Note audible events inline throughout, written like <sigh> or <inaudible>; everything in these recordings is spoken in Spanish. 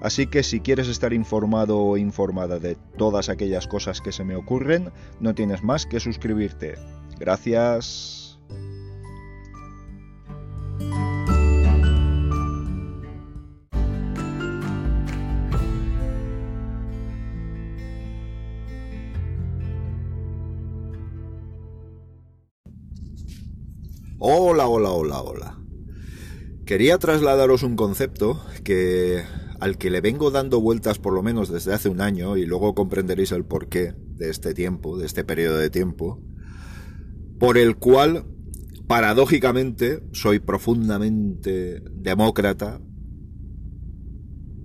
Así que si quieres estar informado o informada de todas aquellas cosas que se me ocurren, no tienes más que suscribirte. Gracias. Hola, hola, hola, hola. Quería trasladaros un concepto que al que le vengo dando vueltas por lo menos desde hace un año y luego comprenderéis el porqué de este tiempo, de este periodo de tiempo, por el cual, paradójicamente, soy profundamente demócrata,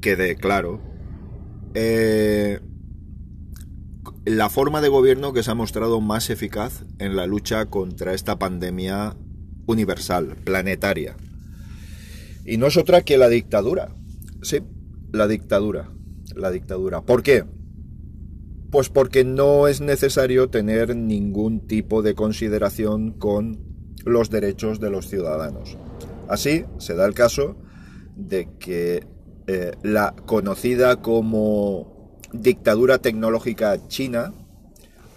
quede claro, eh, la forma de gobierno que se ha mostrado más eficaz en la lucha contra esta pandemia universal, planetaria. Y no es otra que la dictadura. Sí, la dictadura. La dictadura. ¿Por qué? Pues porque no es necesario tener ningún tipo de consideración con los derechos de los ciudadanos. Así se da el caso de que eh, la conocida como dictadura tecnológica china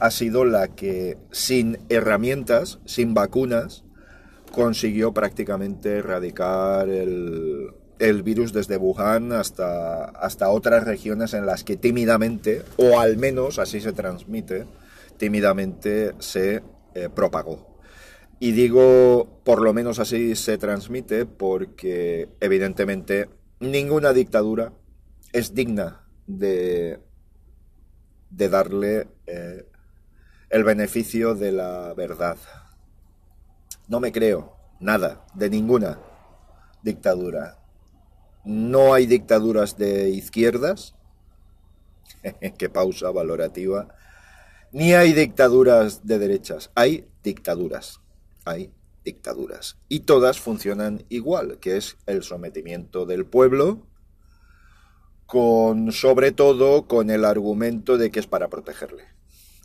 ha sido la que sin herramientas, sin vacunas, consiguió prácticamente erradicar el, el virus desde Wuhan hasta, hasta otras regiones en las que tímidamente, o al menos así se transmite, tímidamente se eh, propagó. Y digo, por lo menos así se transmite porque evidentemente ninguna dictadura es digna de, de darle eh, el beneficio de la verdad. No me creo nada de ninguna dictadura no hay dictaduras de izquierdas, <laughs> qué pausa valorativa, ni hay dictaduras de derechas, hay dictaduras, hay dictaduras. Y todas funcionan igual, que es el sometimiento del pueblo, con sobre todo con el argumento de que es para protegerle,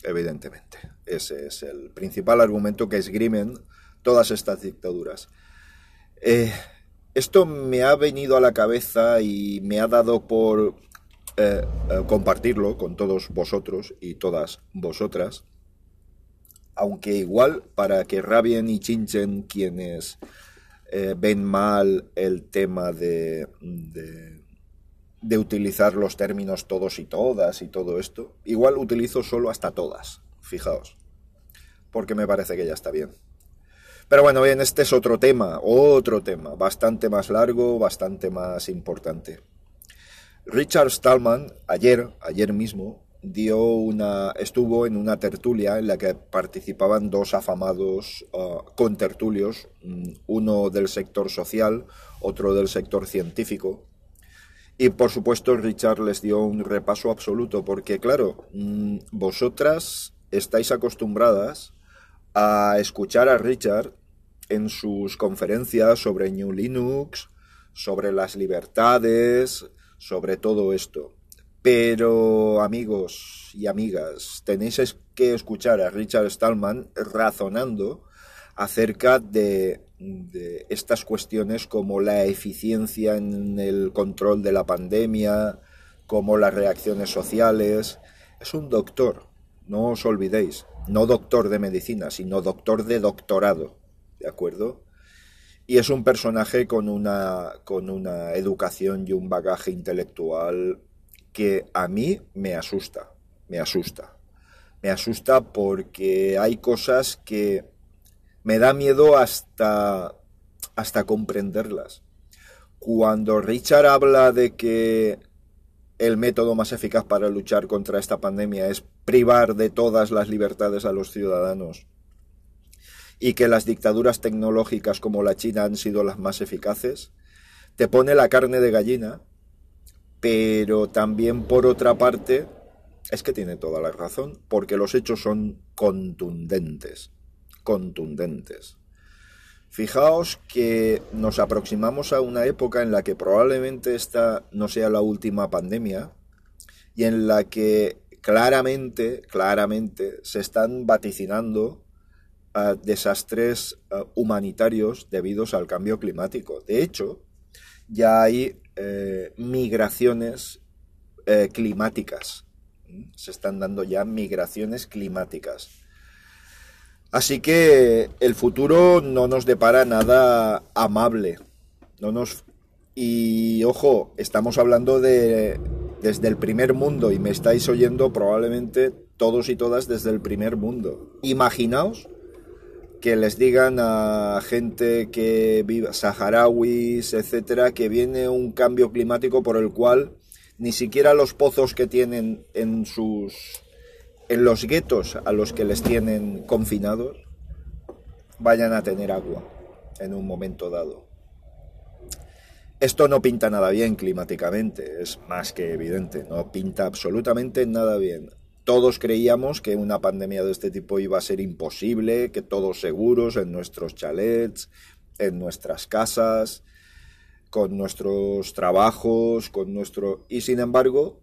evidentemente. Ese es el principal argumento que esgrimen todas estas dictaduras. Eh, esto me ha venido a la cabeza y me ha dado por eh, eh, compartirlo con todos vosotros y todas vosotras, aunque igual para que rabien y chinchen quienes eh, ven mal el tema de, de, de utilizar los términos todos y todas y todo esto, igual utilizo solo hasta todas, fijaos, porque me parece que ya está bien. Pero bueno, bien, este es otro tema, otro tema, bastante más largo, bastante más importante. Richard Stallman, ayer, ayer mismo, dio una, estuvo en una tertulia en la que participaban dos afamados uh, contertulios, mm, uno del sector social, otro del sector científico. Y por supuesto Richard les dio un repaso absoluto, porque claro, mm, vosotras estáis acostumbradas a escuchar a Richard en sus conferencias sobre New Linux, sobre las libertades, sobre todo esto. Pero amigos y amigas, tenéis que escuchar a Richard Stallman razonando acerca de, de, estas cuestiones como la eficiencia en el control de la pandemia, como las reacciones sociales. Es un doctor, no os olvidéis, no doctor de medicina, sino doctor de doctorado. ¿De acuerdo? Y es un personaje con una, con una educación y un bagaje intelectual que a mí me asusta, me asusta. Me asusta porque hay cosas que me da miedo hasta, hasta comprenderlas. Cuando Richard habla de que el método más eficaz para luchar contra esta pandemia es privar de todas las libertades a los ciudadanos y que las dictaduras tecnológicas como la China han sido las más eficaces, te pone la carne de gallina, pero también por otra parte es que tiene toda la razón, porque los hechos son contundentes, contundentes. Fijaos que nos aproximamos a una época en la que probablemente esta no sea la última pandemia y en la que claramente, claramente se están vaticinando desastres humanitarios debidos al cambio climático. De hecho, ya hay eh, migraciones eh, climáticas. Se están dando ya migraciones climáticas. Así que el futuro no nos depara nada amable. No nos y ojo, estamos hablando de desde el primer mundo y me estáis oyendo probablemente todos y todas desde el primer mundo. Imaginaos que les digan a gente que vive, saharauis, etcétera, que viene un cambio climático por el cual ni siquiera los pozos que tienen en sus en los guetos a los que les tienen confinados vayan a tener agua en un momento dado. Esto no pinta nada bien climáticamente, es más que evidente, no pinta absolutamente nada bien. Todos creíamos que una pandemia de este tipo iba a ser imposible, que todos seguros en nuestros chalets, en nuestras casas, con nuestros trabajos, con nuestro... Y sin embargo,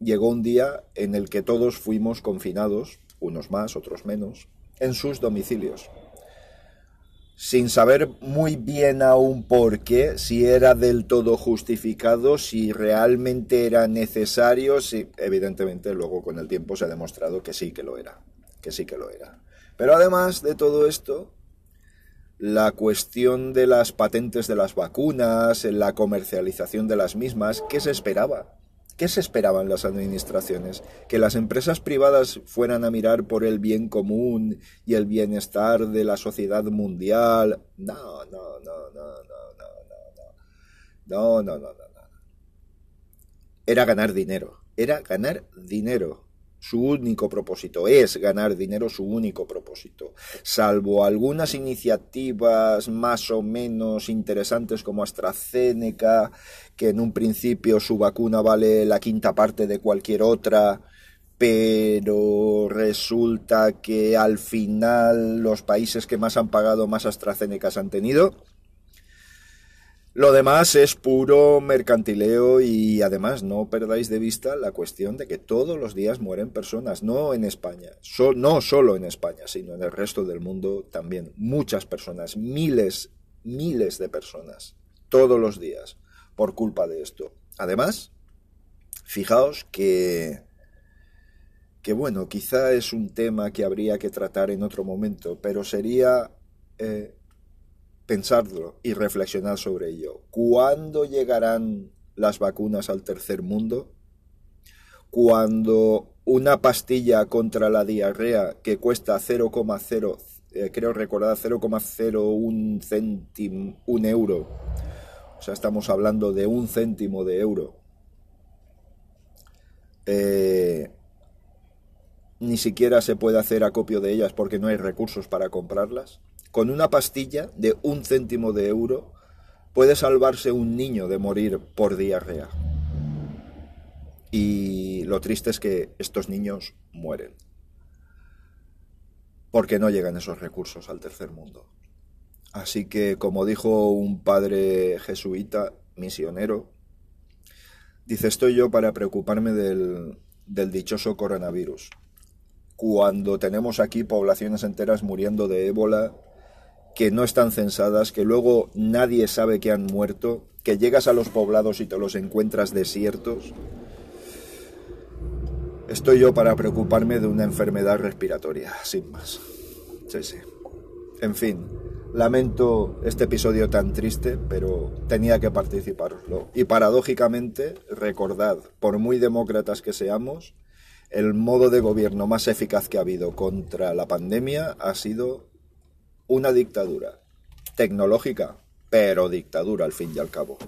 llegó un día en el que todos fuimos confinados, unos más, otros menos, en sus domicilios. Sin saber muy bien aún por qué, si era del todo justificado, si realmente era necesario, si evidentemente luego con el tiempo se ha demostrado que sí que lo era, que sí que lo era. Pero además de todo esto, la cuestión de las patentes de las vacunas, la comercialización de las mismas, ¿qué se esperaba? ¿Qué se esperaban las administraciones? ¿Que las empresas privadas fueran a mirar por el bien común y el bienestar de la sociedad mundial? No, no, no, no, no, no, no. No, no, no, no, no. Era ganar dinero. Era ganar dinero. Su único propósito es ganar dinero, su único propósito. Salvo algunas iniciativas más o menos interesantes como AstraZeneca, que en un principio su vacuna vale la quinta parte de cualquier otra, pero resulta que al final los países que más han pagado más AstraZeneca han tenido lo demás es puro mercantileo y además no perdáis de vista la cuestión de que todos los días mueren personas, no en España, no solo en España, sino en el resto del mundo también. Muchas personas, miles, miles de personas, todos los días, por culpa de esto. Además, fijaos que que bueno, quizá es un tema que habría que tratar en otro momento, pero sería eh, pensarlo y reflexionar sobre ello. ¿Cuándo llegarán las vacunas al tercer mundo? Cuando una pastilla contra la diarrea que cuesta 0,0, eh, creo recordar 0,01 céntimo, un euro, o sea, estamos hablando de un céntimo de euro, eh, ni siquiera se puede hacer acopio de ellas porque no hay recursos para comprarlas con una pastilla de un céntimo de euro puede salvarse un niño de morir por diarrea. Y lo triste es que estos niños mueren. Porque no llegan esos recursos al tercer mundo. Así que, como dijo un padre jesuita, misionero, dice, estoy yo para preocuparme del, del dichoso coronavirus. Cuando tenemos aquí poblaciones enteras muriendo de ébola, que no están censadas, que luego nadie sabe que han muerto, que llegas a los poblados y te los encuentras desiertos. Estoy yo para preocuparme de una enfermedad respiratoria, sin más. Sí, sí. En fin, lamento este episodio tan triste, pero tenía que participarlo. Y paradójicamente, recordad, por muy demócratas que seamos, el modo de gobierno más eficaz que ha habido contra la pandemia ha sido una dictadura tecnológica, pero dictadura al fin y al cabo.